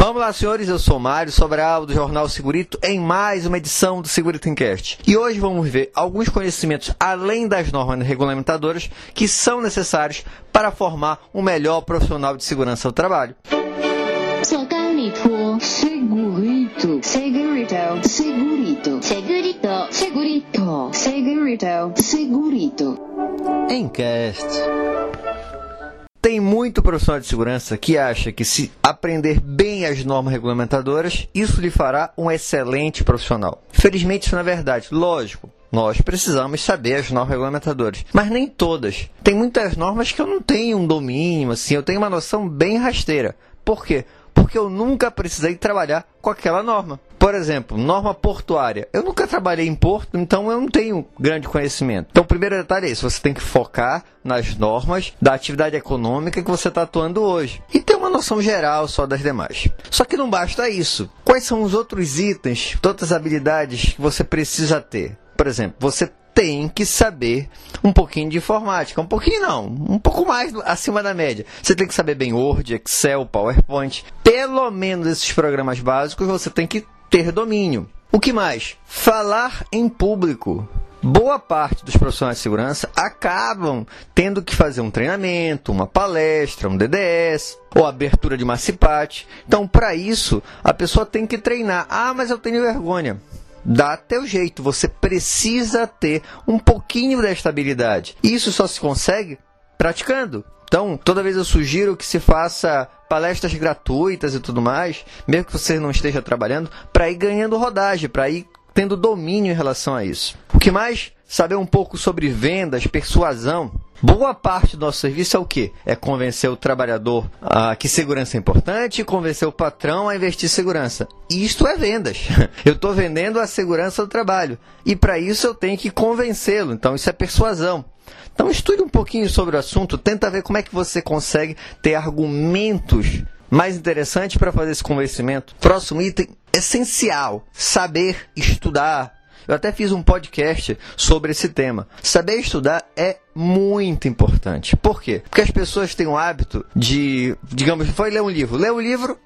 Vamos lá, senhores. Eu sou Mário Sobral, do Jornal Segurito, em mais uma edição do Segurito Encast. E hoje vamos ver alguns conhecimentos além das normas regulamentadoras que são necessários para formar um melhor profissional de segurança do trabalho. Segurito, segurito, segurito, segurito, segurito, segurito, segurito, segurito. Encast. Tem muito profissional de segurança que acha que se aprender bem as normas regulamentadoras, isso lhe fará um excelente profissional. Felizmente isso não é verdade. Lógico, nós precisamos saber as normas regulamentadoras, mas nem todas. Tem muitas normas que eu não tenho um domínio, assim, eu tenho uma noção bem rasteira. Por quê? Porque eu nunca precisei trabalhar com aquela norma. Por exemplo, norma portuária. Eu nunca trabalhei em porto, então eu não tenho grande conhecimento. Então, o primeiro detalhe é isso: você tem que focar nas normas da atividade econômica que você está atuando hoje e ter uma noção geral só das demais. Só que não basta isso. Quais são os outros itens, todas as habilidades que você precisa ter? Por exemplo, você tem que saber um pouquinho de informática. Um pouquinho não, um pouco mais acima da média. Você tem que saber bem Word, Excel, PowerPoint. Pelo menos esses programas básicos você tem que ter domínio. O que mais? Falar em público. Boa parte dos profissionais de segurança acabam tendo que fazer um treinamento, uma palestra, um DDS ou abertura de uma CIPAT. Então, para isso, a pessoa tem que treinar. Ah, mas eu tenho vergonha. Dá teu jeito, você precisa ter um pouquinho desta habilidade. Isso só se consegue praticando. Então, toda vez eu sugiro que se faça palestras gratuitas e tudo mais, mesmo que você não esteja trabalhando, para ir ganhando rodagem, para ir tendo domínio em relação a isso. O que mais? Saber um pouco sobre vendas, persuasão. Boa parte do nosso serviço é o quê? É convencer o trabalhador a que segurança é importante convencer o patrão a investir em segurança. Isto é vendas. Eu estou vendendo a segurança do trabalho. E para isso eu tenho que convencê-lo. Então isso é persuasão. Então estude um pouquinho sobre o assunto, tenta ver como é que você consegue ter argumentos mais interessantes para fazer esse convencimento. Próximo item, essencial, saber estudar. Eu até fiz um podcast sobre esse tema. Saber estudar é muito importante. Por quê? Porque as pessoas têm o hábito de, digamos, foi ler um livro. Lê o livro,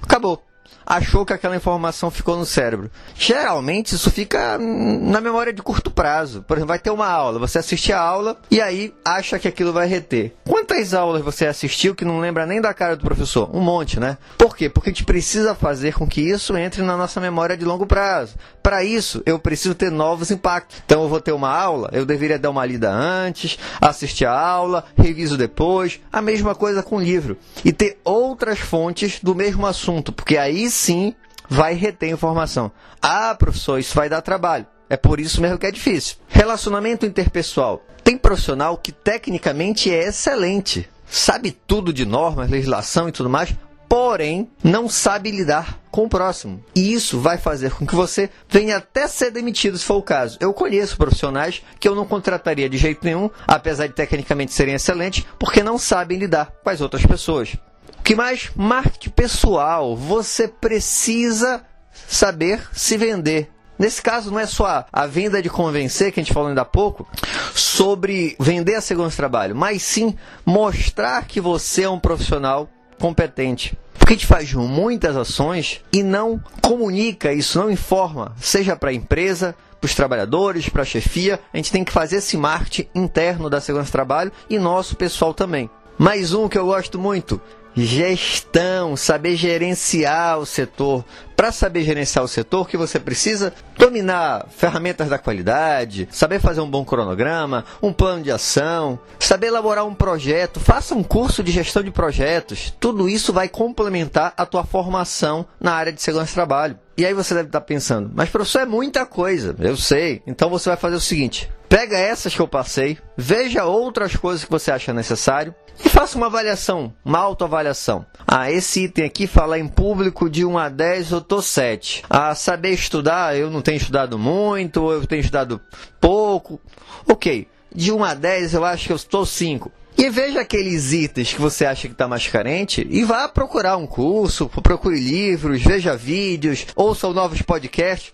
acabou achou que aquela informação ficou no cérebro. Geralmente isso fica na memória de curto prazo. Por exemplo, vai ter uma aula, você assiste a aula e aí acha que aquilo vai reter. Quantas aulas você assistiu que não lembra nem da cara do professor? Um monte, né? Por quê? Porque a gente precisa fazer com que isso entre na nossa memória de longo prazo. Para isso, eu preciso ter novos impactos. Então, eu vou ter uma aula, eu deveria dar uma lida antes, assistir a aula, reviso depois. A mesma coisa com o livro. E ter outras fontes do mesmo assunto, porque aí sim vai reter informação. Ah, professor, isso vai dar trabalho. É por isso mesmo que é difícil. Relacionamento interpessoal. Tem profissional que tecnicamente é excelente, sabe tudo de normas, legislação e tudo mais, porém não sabe lidar com o próximo. E isso vai fazer com que você venha até ser demitido, se for o caso. Eu conheço profissionais que eu não contrataria de jeito nenhum, apesar de tecnicamente serem excelentes, porque não sabem lidar com as outras pessoas. O que mais? Marketing pessoal. Você precisa saber se vender. Nesse caso, não é só a venda de convencer, que a gente falou ainda há pouco, sobre vender a segurança de trabalho, mas sim mostrar que você é um profissional competente. Porque a gente faz muitas ações e não comunica isso, não informa, seja para a empresa, para os trabalhadores, para a chefia. A gente tem que fazer esse marketing interno da segurança do trabalho e nosso pessoal também. Mais um que eu gosto muito, gestão, saber gerenciar o setor. Para saber gerenciar o setor, que você precisa dominar ferramentas da qualidade, saber fazer um bom cronograma, um plano de ação, saber elaborar um projeto, faça um curso de gestão de projetos. Tudo isso vai complementar a tua formação na área de segurança do trabalho. E aí você deve estar pensando, mas professor, é muita coisa. Eu sei. Então você vai fazer o seguinte: pega essas que eu passei, veja outras coisas que você acha necessário e faça uma avaliação, uma autoavaliação. Ah, esse item aqui fala em público de 1 a 10, eu tô 7. Ah, saber estudar, eu não tenho estudado muito, eu tenho estudado pouco. Ok, de 1 a 10 eu acho que eu estou 5. E veja aqueles itens que você acha que está mais carente e vá procurar um curso, procure livros, veja vídeos, ouça novos podcasts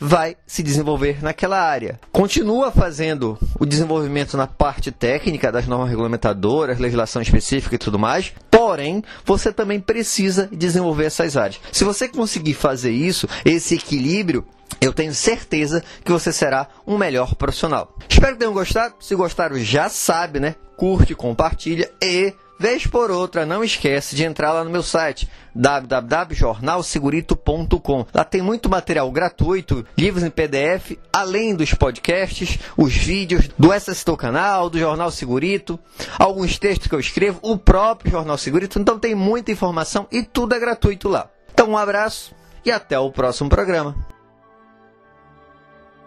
vai se desenvolver naquela área. Continua fazendo o desenvolvimento na parte técnica das normas regulamentadoras, legislação específica e tudo mais, Porém, você também precisa desenvolver essas áreas. Se você conseguir fazer isso, esse equilíbrio, eu tenho certeza que você será um melhor profissional. Espero que tenham gostado. Se gostaram, já sabe, né? Curte, compartilha e Vez por outra, não esquece de entrar lá no meu site www.jornalsegurito.com. Lá tem muito material gratuito, livros em PDF, além dos podcasts, os vídeos do SSTO canal, do Jornal Segurito, alguns textos que eu escrevo, o próprio Jornal Segurito. Então tem muita informação e tudo é gratuito lá. Então um abraço e até o próximo programa.